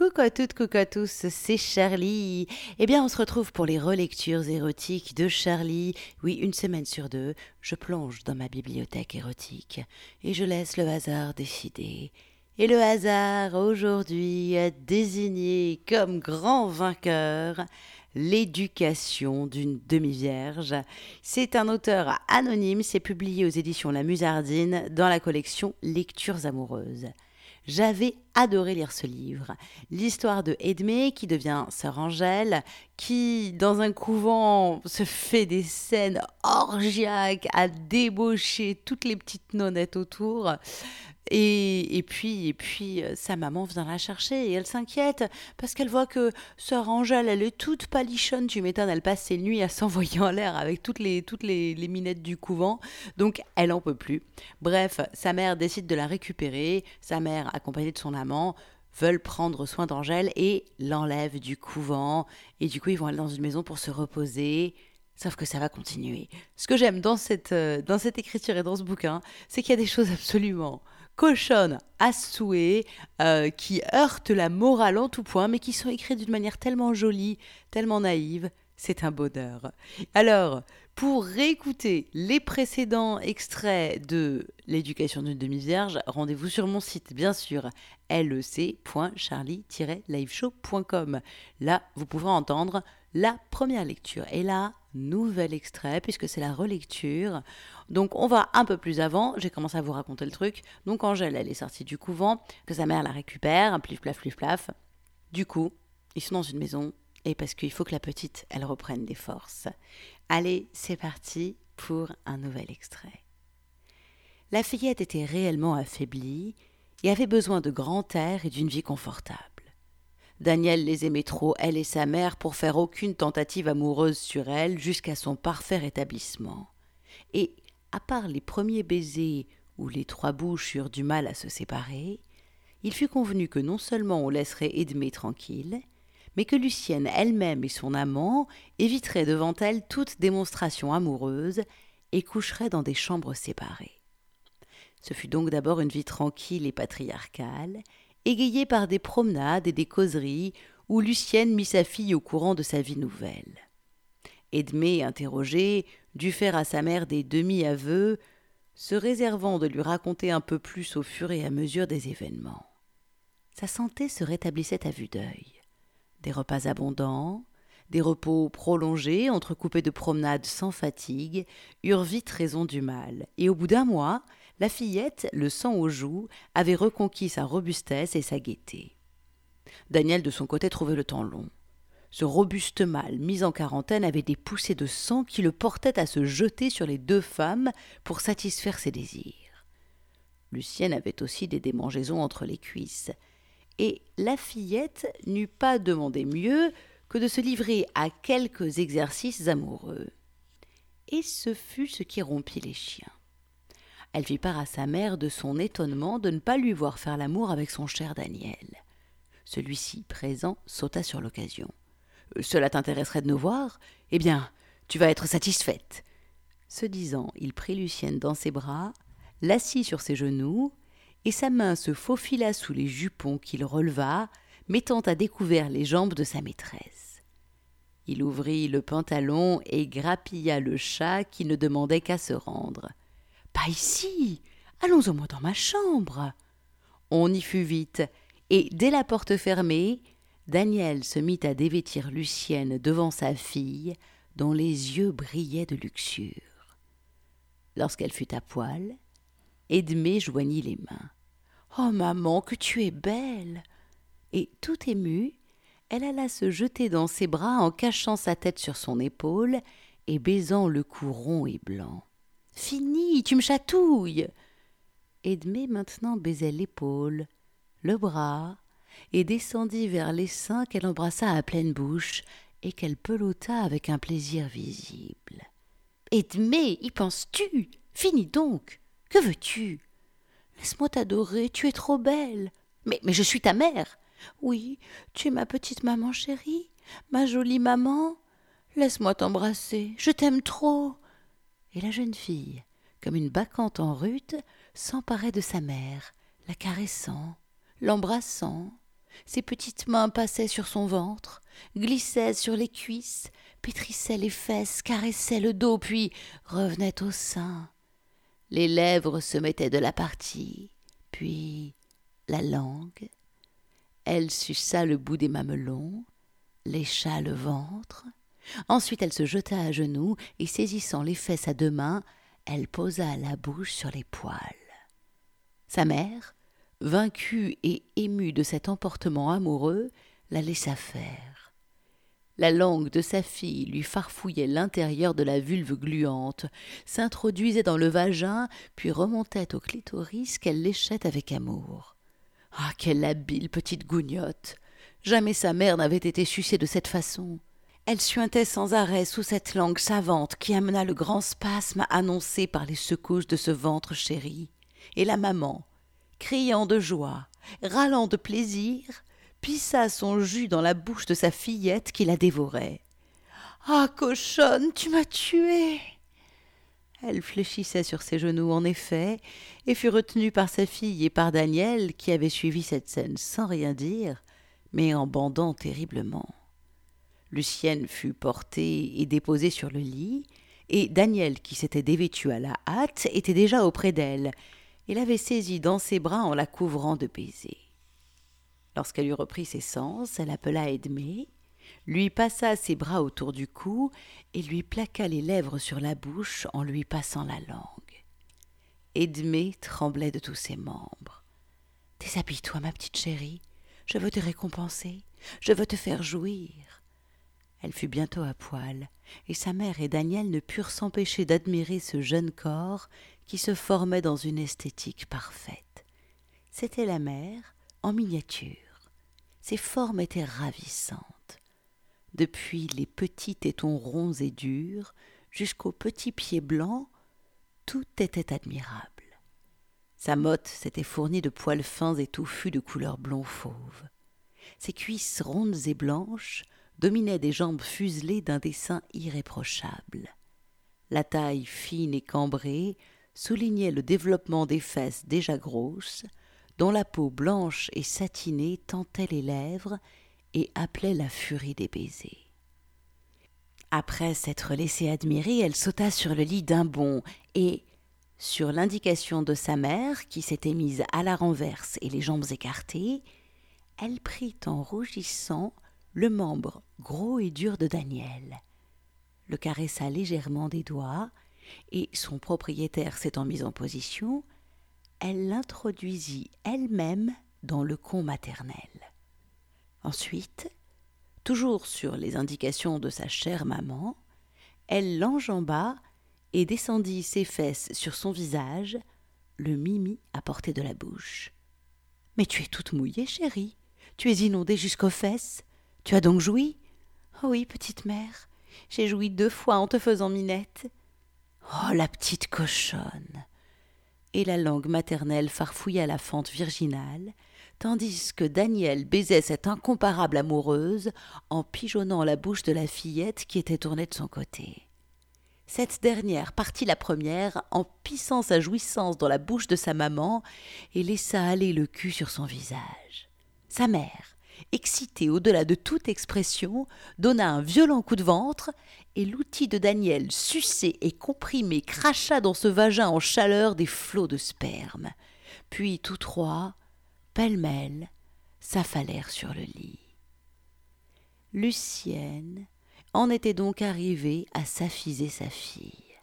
Coucou à toutes, coucou à tous, c'est Charlie. Eh bien, on se retrouve pour les relectures érotiques de Charlie. Oui, une semaine sur deux, je plonge dans ma bibliothèque érotique et je laisse le hasard décider. Et le hasard, aujourd'hui, a désigné comme grand vainqueur L'éducation d'une demi-vierge. C'est un auteur anonyme, c'est publié aux éditions La Musardine dans la collection Lectures amoureuses. J'avais adoré lire ce livre. L'histoire de Edmé qui devient sœur Angèle, qui dans un couvent se fait des scènes orgiaques à débaucher toutes les petites nonnettes autour. Et, puis, et puis euh, sa maman vient la chercher et elle s'inquiète parce qu'elle voit que sœur Angèle, elle est toute palichonne. Tu m'étonnes, elle passe ses nuits à s'envoyer en l'air avec toutes les, toutes les, minettes du couvent. Donc, elle en peut plus. Bref, sa mère décide de la récupérer. Sa mère, accompagnée de son amant, veulent prendre soin d'Angèle et l'enlèvent du couvent. Et du coup, ils vont aller dans une maison pour se reposer. Sauf que ça va continuer. Ce que j'aime dans cette, euh, dans cette écriture et dans ce bouquin, c'est qu'il y a des choses absolument cochonnes à souhait, euh, qui heurtent la morale en tout point, mais qui sont écrites d'une manière tellement jolie, tellement naïve. C'est un bonheur. Alors, pour réécouter les précédents extraits de L'éducation d'une demi-vierge, rendez-vous sur mon site, bien sûr, lec.charlie-liveshow.com. Là, vous pourrez entendre la première lecture. Et là, nouvel extrait, puisque c'est la relecture. Donc on va un peu plus avant, j'ai commencé à vous raconter le truc. Donc Angèle, elle est sortie du couvent, que sa mère la récupère, plif plaf plif plaf. Du coup, ils sont dans une maison, et parce qu'il faut que la petite, elle reprenne des forces. Allez, c'est parti pour un nouvel extrait. La fillette était réellement affaiblie et avait besoin de grand air et d'une vie confortable. Daniel les aimait trop, elle et sa mère, pour faire aucune tentative amoureuse sur elle jusqu'à son parfait rétablissement. Et, à part les premiers baisers où les trois bouches eurent du mal à se séparer, il fut convenu que non seulement on laisserait Edmé tranquille, mais que Lucienne elle-même et son amant éviteraient devant elle toute démonstration amoureuse et coucheraient dans des chambres séparées. Ce fut donc d'abord une vie tranquille et patriarcale, égayée par des promenades et des causeries où Lucienne mit sa fille au courant de sa vie nouvelle. Edmé, interrogé, dut faire à sa mère des demi-aveux, se réservant de lui raconter un peu plus au fur et à mesure des événements. Sa santé se rétablissait à vue d'œil. Des repas abondants, des repos prolongés, entrecoupés de promenades sans fatigue, eurent vite raison du mal, et au bout d'un mois, la fillette, le sang aux joues, avait reconquis sa robustesse et sa gaieté. Daniel, de son côté, trouvait le temps long. Ce robuste mâle, mis en quarantaine, avait des poussées de sang qui le portaient à se jeter sur les deux femmes pour satisfaire ses désirs. Lucienne avait aussi des démangeaisons entre les cuisses, et la fillette n'eût pas demandé mieux que de se livrer à quelques exercices amoureux. Et ce fut ce qui rompit les chiens. Elle fit part à sa mère de son étonnement de ne pas lui voir faire l'amour avec son cher Daniel. Celui-ci, présent, sauta sur l'occasion. Euh, cela t'intéresserait de nous voir? Eh bien, tu vas être satisfaite. Ce disant, il prit Lucienne dans ses bras, l'assit sur ses genoux, et sa main se faufila sous les jupons qu'il releva, mettant à découvert les jambes de sa maîtresse. Il ouvrit le pantalon et grappilla le chat qui ne demandait qu'à se rendre. Pas ici. Allons au moins dans ma chambre. On y fut vite, et dès la porte fermée, Daniel se mit à dévêtir Lucienne devant sa fille, dont les yeux brillaient de luxure. Lorsqu'elle fut à poil, Edmé joignit les mains. Oh maman, que tu es belle Et tout émue, elle alla se jeter dans ses bras en cachant sa tête sur son épaule et baisant le cou rond et blanc. Fini, tu me chatouilles. Edmé maintenant baisait l'épaule, le bras, et descendit vers les seins qu'elle embrassa à pleine bouche et qu'elle pelota avec un plaisir visible. Edmé, y penses-tu? Finis donc. Que veux-tu? Laisse-moi t'adorer, tu es trop belle. Mais, mais je suis ta mère. Oui, tu es ma petite maman chérie, ma jolie maman. Laisse-moi t'embrasser, je t'aime trop et la jeune fille, comme une bacchante en rute, s'emparait de sa mère, la caressant, l'embrassant, Ses petites mains passaient sur son ventre, glissaient sur les cuisses, pétrissaient les fesses, caressaient le dos, puis revenaient au sein. Les lèvres se mettaient de la partie, puis la langue. Elle suça le bout des mamelons, lécha le ventre. Ensuite elle se jeta à genoux et saisissant les fesses à deux mains, elle posa la bouche sur les poils. Sa mère, vaincue et émue de cet emportement amoureux, la laissa faire. La langue de sa fille lui farfouillait l'intérieur de la vulve gluante, s'introduisait dans le vagin, puis remontait au clitoris qu'elle léchait avec amour. Ah, quelle habile petite gougnotte Jamais sa mère n'avait été sucée de cette façon. Elle suintait sans arrêt sous cette langue savante qui amena le grand spasme annoncé par les secousses de ce ventre chéri. Et la maman, criant de joie, râlant de plaisir, pissa son jus dans la bouche de sa fillette qui la dévorait. Ah, cochonne, tu m'as tuée Elle fléchissait sur ses genoux, en effet, et fut retenue par sa fille et par Daniel, qui avait suivi cette scène sans rien dire, mais en bandant terriblement. Lucienne fut portée et déposée sur le lit, et Daniel, qui s'était dévêtu à la hâte, était déjà auprès d'elle, et l'avait saisie dans ses bras en la couvrant de baisers. Lorsqu'elle eut repris ses sens, elle appela Edmé, lui passa ses bras autour du cou et lui plaqua les lèvres sur la bouche en lui passant la langue. Edmé tremblait de tous ses membres. Déshabille-toi, ma petite chérie. Je veux te récompenser. Je veux te faire jouir. Elle fut bientôt à poil, et sa mère et Daniel ne purent s'empêcher d'admirer ce jeune corps qui se formait dans une esthétique parfaite. C'était la mère en miniature. Ses formes étaient ravissantes. Depuis les petits tétons ronds et durs jusqu'aux petits pieds blancs, tout était admirable. Sa motte s'était fournie de poils fins et touffus de couleur blond fauve. Ses cuisses rondes et blanches dominaient des jambes fuselées d'un dessin irréprochable. La taille fine et cambrée soulignait le développement des fesses déjà grosses, dont la peau blanche et satinée tentait les lèvres et appelait la furie des baisers. Après s'être laissée admirer, elle sauta sur le lit d'un bond et, sur l'indication de sa mère, qui s'était mise à la renverse et les jambes écartées, elle prit en rougissant le membre gros et dur de Daniel, le caressa légèrement des doigts, et son propriétaire s'étant mis en position, elle l'introduisit elle-même dans le con maternel. Ensuite, toujours sur les indications de sa chère maman, elle l'enjamba et descendit ses fesses sur son visage, le mimi à portée de la bouche. Mais tu es toute mouillée, chérie. Tu es inondée jusqu'aux fesses. Tu as donc joui? Oui, petite mère, j'ai joui deux fois en te faisant minette. Oh, la petite cochonne Et la langue maternelle farfouilla la fente virginale, tandis que Daniel baisait cette incomparable amoureuse en pigeonnant la bouche de la fillette qui était tournée de son côté. Cette dernière partit la première en pissant sa jouissance dans la bouche de sa maman et laissa aller le cul sur son visage. Sa mère, excitée au-delà de toute expression, donna un violent coup de ventre, et l'outil de Daniel, sucé et comprimé, cracha dans ce vagin en chaleur des flots de sperme. Puis tous trois, pêle-mêle, s'affalèrent sur le lit. Lucienne en était donc arrivée à s'affiser sa fille.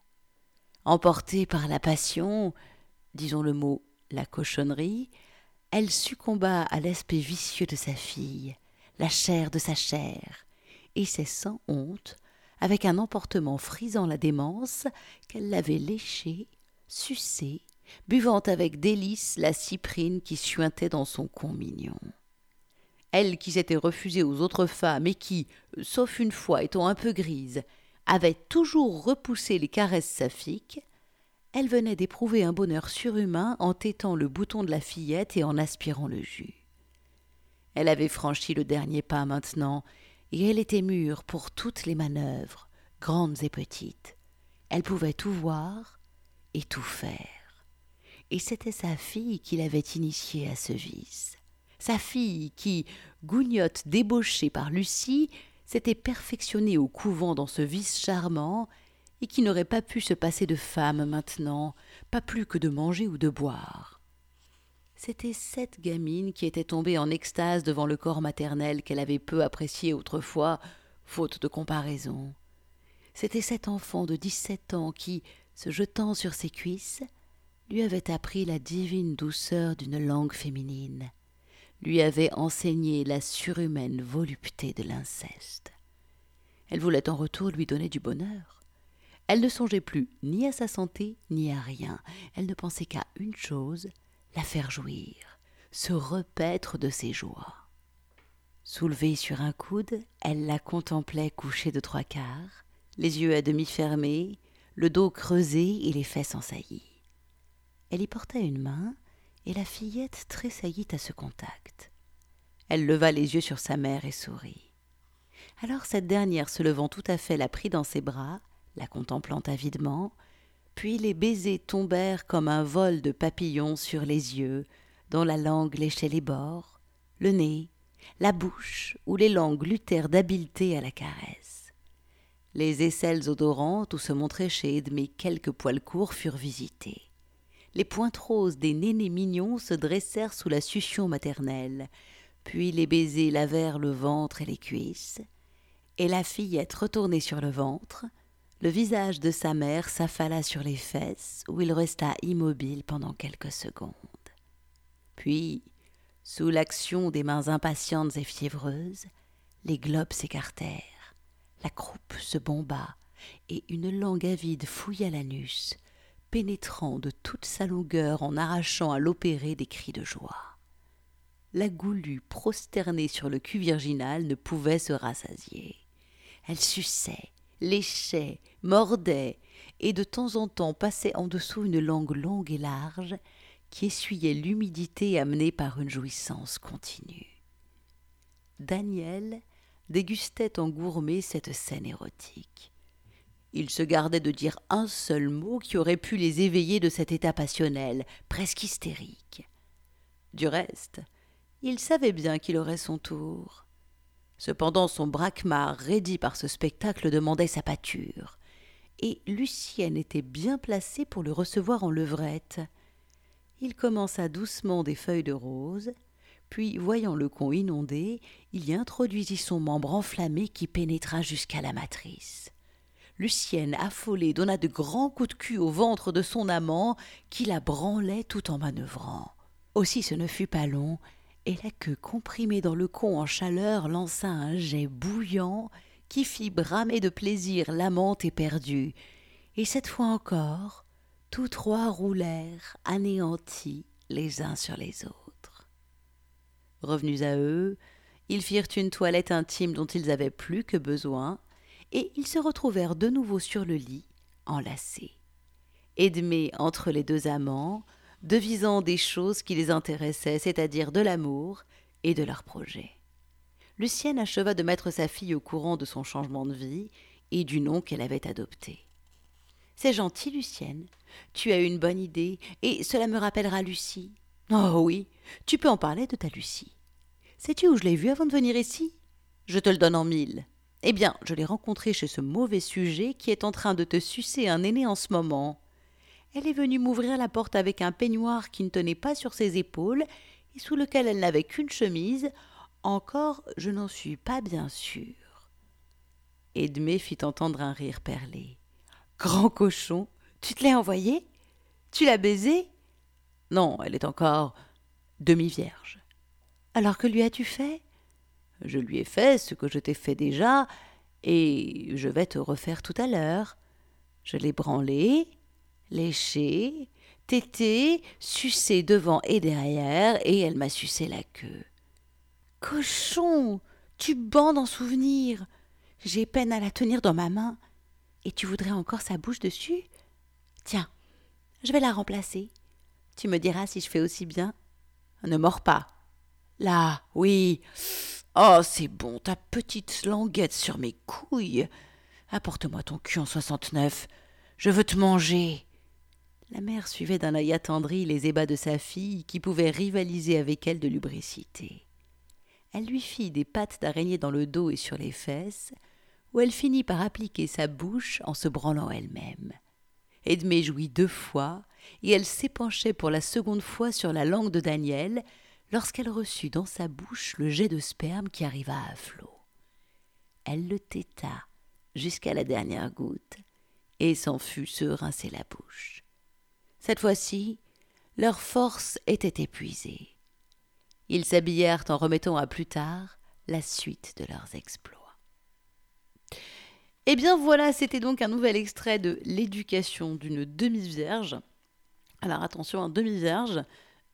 Emportée par la passion, disons le mot la cochonnerie, elle succomba à l'aspect vicieux de sa fille, la chair de sa chair, et c'est sans honte, avec un emportement frisant la démence, qu'elle l'avait léchée, sucée, buvant avec délice la cyprine qui suintait dans son con mignon. Elle qui s'était refusée aux autres femmes et qui, sauf une fois étant un peu grise, avait toujours repoussé les caresses saphiques, elle venait d'éprouver un bonheur surhumain en tétant le bouton de la fillette et en aspirant le jus. Elle avait franchi le dernier pas maintenant, et elle était mûre pour toutes les manœuvres, grandes et petites. Elle pouvait tout voir et tout faire. Et c'était sa fille qui l'avait initiée à ce vice. Sa fille qui, gougnotte débauchée par Lucie, s'était perfectionnée au couvent dans ce vice charmant, et qui n'aurait pas pu se passer de femme maintenant, pas plus que de manger ou de boire. C'était cette gamine qui était tombée en extase devant le corps maternel qu'elle avait peu apprécié autrefois, faute de comparaison. C'était cet enfant de dix-sept ans qui, se jetant sur ses cuisses, lui avait appris la divine douceur d'une langue féminine, lui avait enseigné la surhumaine volupté de l'inceste. Elle voulait en retour lui donner du bonheur. Elle ne songeait plus ni à sa santé ni à rien. Elle ne pensait qu'à une chose, la faire jouir, se repaître de ses joies. Soulevée sur un coude, elle la contemplait couchée de trois quarts, les yeux à demi fermés, le dos creusé et les fesses ensaillies. Elle y portait une main, et la fillette tressaillit à ce contact. Elle leva les yeux sur sa mère et sourit. Alors cette dernière, se levant tout à fait, la prit dans ses bras, la contemplant avidement, puis les baisers tombèrent comme un vol de papillons sur les yeux, dont la langue léchait les bords, le nez, la bouche, où les langues luttèrent d'habileté à la caresse. Les aisselles odorantes où se montraient chez Edmé quelques poils courts furent visités les pointes roses des nénés mignons se dressèrent sous la succion maternelle, puis les baisers lavèrent le ventre et les cuisses, et la fillette retournée sur le ventre, le visage de sa mère s'affala sur les fesses, où il resta immobile pendant quelques secondes. Puis, sous l'action des mains impatientes et fiévreuses, les globes s'écartèrent, la croupe se bomba, et une langue avide fouilla l'anus, pénétrant de toute sa longueur en arrachant à l'opéré des cris de joie. La goulue prosternée sur le cul virginal ne pouvait se rassasier. Elle suçait, léchait, mordait, et de temps en temps passait en dessous une langue longue et large qui essuyait l'humidité amenée par une jouissance continue. Daniel dégustait en gourmet cette scène érotique. Il se gardait de dire un seul mot qui aurait pu les éveiller de cet état passionnel, presque hystérique. Du reste, il savait bien qu'il aurait son tour. Cependant son braquemar, raidi par ce spectacle, demandait sa pâture, et Lucienne était bien placée pour le recevoir en levrette. Il commença doucement des feuilles de rose, puis, voyant le con inondé, il y introduisit son membre enflammé qui pénétra jusqu'à la matrice. Lucienne, affolée, donna de grands coups de cul au ventre de son amant, qui la branlait tout en manœuvrant. Aussi ce ne fut pas long, et la queue comprimée dans le con en chaleur lança un jet bouillant qui fit bramer de plaisir l'amante éperdue. Et cette fois encore, tous trois roulèrent anéantis les uns sur les autres. Revenus à eux, ils firent une toilette intime dont ils avaient plus que besoin, et ils se retrouvèrent de nouveau sur le lit, enlacés. Edmé entre les deux amants, devisant des choses qui les intéressaient, c'est-à-dire de l'amour et de leurs projets. Lucienne acheva de mettre sa fille au courant de son changement de vie et du nom qu'elle avait adopté. C'est gentil, Lucienne. Tu as une bonne idée, et cela me rappellera Lucie. Oh oui, tu peux en parler de ta Lucie. Sais-tu où je l'ai vue avant de venir ici? Je te le donne en mille. Eh bien, je l'ai rencontrée chez ce mauvais sujet qui est en train de te sucer un aîné en ce moment. Elle est venue m'ouvrir la porte avec un peignoir qui ne tenait pas sur ses épaules et sous lequel elle n'avait qu'une chemise. Encore, je n'en suis pas bien sûre. Edmé fit entendre un rire perlé. Grand cochon, tu te l'as envoyée Tu l'as baisée Non, elle est encore demi-vierge. Alors que lui as-tu fait? Je lui ai fait ce que je t'ai fait déjà, et je vais te refaire tout à l'heure. Je l'ai branlé, léché, tété, sucé devant et derrière, et elle m'a sucé la queue. Cochon, tu bandes en souvenir. J'ai peine à la tenir dans ma main. Et tu voudrais encore sa bouche dessus? Tiens, je vais la remplacer. Tu me diras si je fais aussi bien. Ne mords pas. Là, oui. Oh, c'est bon, ta petite languette sur mes couilles. Apporte-moi ton cul en soixante-neuf. Je veux te manger. La mère suivait d'un œil attendri les ébats de sa fille, qui pouvait rivaliser avec elle de lubricité. elle lui fit des pattes d'araignée dans le dos et sur les fesses, où elle finit par appliquer sa bouche en se branlant elle-même. Edmé jouit deux fois, et elle s'épanchait pour la seconde fois sur la langue de Daniel, lorsqu'elle reçut dans sa bouche le jet de sperme qui arriva à flot. Elle le têta jusqu'à la dernière goutte, et s'en fut se rincer la bouche. Cette fois-ci, leur force était épuisée. Ils s'habillèrent en remettant à plus tard la suite de leurs exploits. Eh bien voilà, c'était donc un nouvel extrait de L'éducation d'une demi-vierge. Alors attention, un demi-vierge,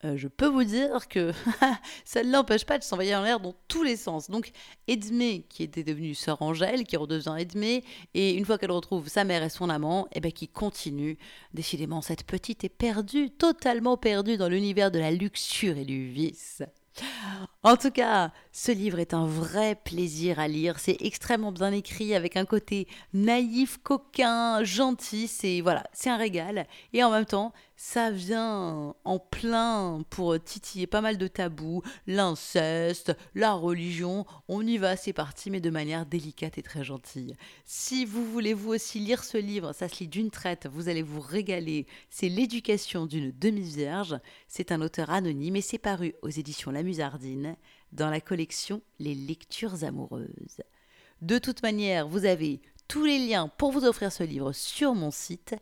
euh, je peux vous dire que ça ne l'empêche pas de s'envoyer en l'air dans tous les sens. Donc Edmé, qui était devenue sœur Angèle, qui redevient Edmé, et une fois qu'elle retrouve sa mère et son amant, eh ben, qui continue. Décidément, cette petite est perdue, totalement perdue dans l'univers de la luxure et du vice. En tout cas, ce livre est un vrai plaisir à lire. C'est extrêmement bien écrit avec un côté naïf, coquin, gentil. C'est voilà, c'est un régal. Et en même temps, ça vient en plein pour titiller pas mal de tabous, l'inceste, la religion. On y va, c'est parti, mais de manière délicate et très gentille. Si vous voulez vous aussi lire ce livre, ça se lit d'une traite. Vous allez vous régaler. C'est l'éducation d'une demi-vierge. C'est un auteur anonyme et c'est paru aux éditions La Musardine dans la collection Les lectures amoureuses. De toute manière, vous avez tous les liens pour vous offrir ce livre sur mon site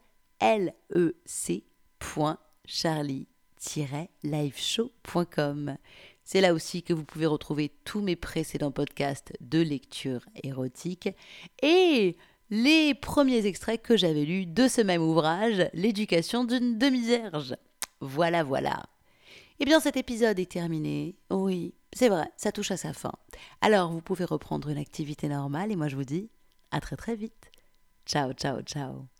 lec.charlie-liveshow.com. C'est là aussi que vous pouvez retrouver tous mes précédents podcasts de lecture érotique et les premiers extraits que j'avais lus de ce même ouvrage, L'éducation d'une demi-vierge. Voilà, voilà. Eh bien, cet épisode est terminé. Oui, c'est vrai, ça touche à sa fin. Alors, vous pouvez reprendre une activité normale et moi je vous dis à très très vite. Ciao, ciao, ciao.